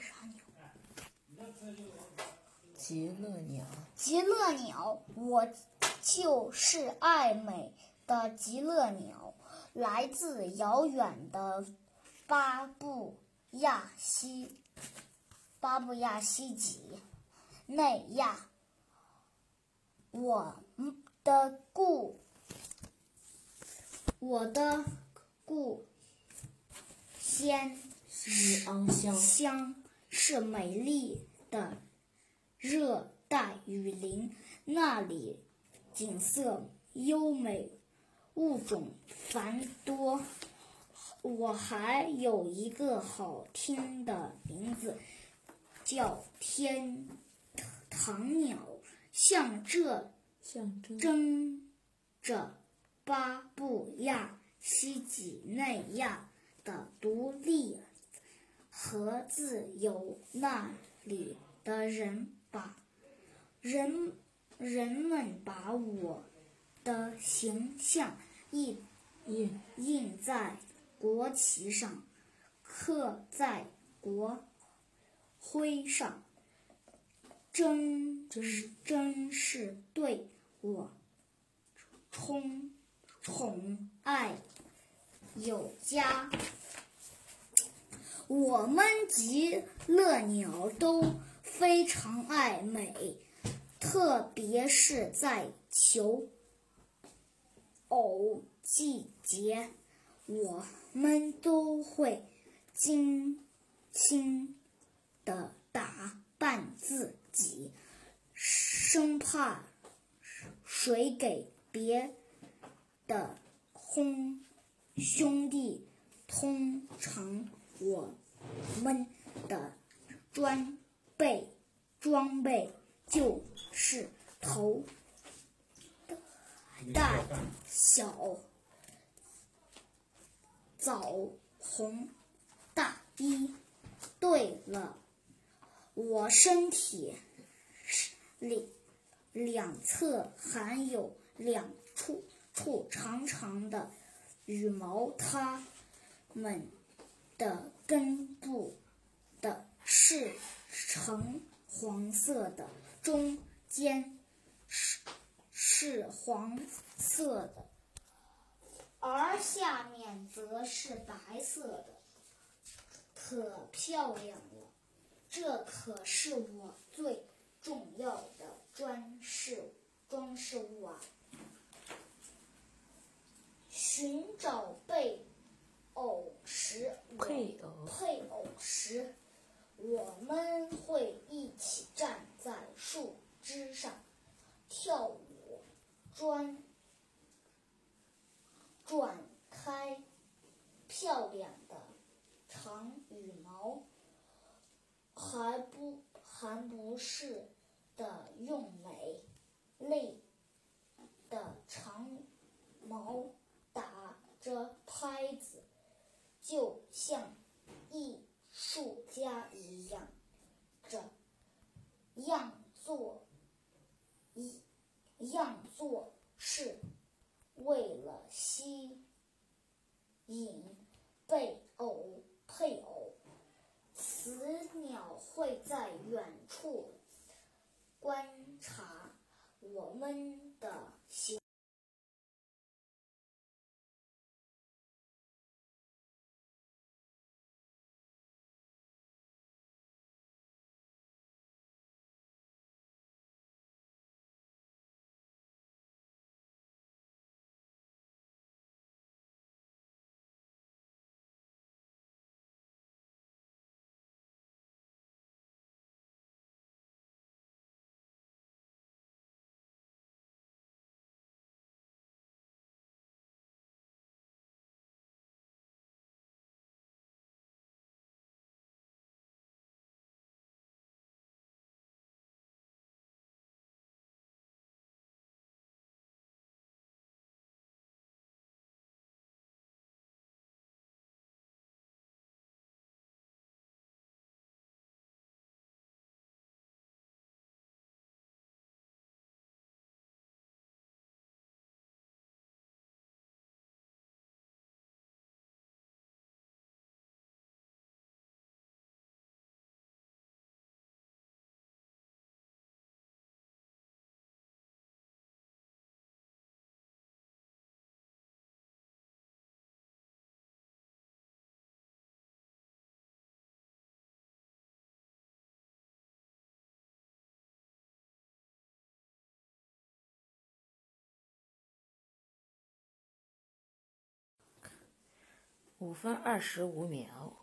啥鸟？极乐鸟，极乐鸟，我就是爱美的极乐鸟，来自遥远的巴布亚西巴布亚西几内亚。我的故我的故先西昂乡，乡是美丽的热带雨林，那里景色优美，物种繁多。我还有一个好听的名字，叫天堂鸟，像这象征争着巴布亚新几内亚的独立和自由。那里的人把人人们把我的形象印印印在国旗上，刻在国徽上，真真真是对我宠宠爱有加。我们极乐鸟都非常爱美，特别是在求偶季节，我们都会精心的打扮自己，生怕谁给别的兄兄弟。通常我们的装备装备就是头戴小枣红大衣。对了，我身体里两侧还有两处处长长的羽毛，它们的根部的是橙黄色的，中间是是黄色的，而下面则是白色的，可漂亮了。这可是我最重要的装饰装饰物啊！寻找被，配偶配偶时，我们会一起站在树枝上跳舞，转转开漂亮的长羽毛，还不还不是的用美丽的长毛打着拍子。就像艺术家一样，这样做一样做是为了吸引配偶配偶。雌鸟会在远处观察我们的行。五分二十五秒。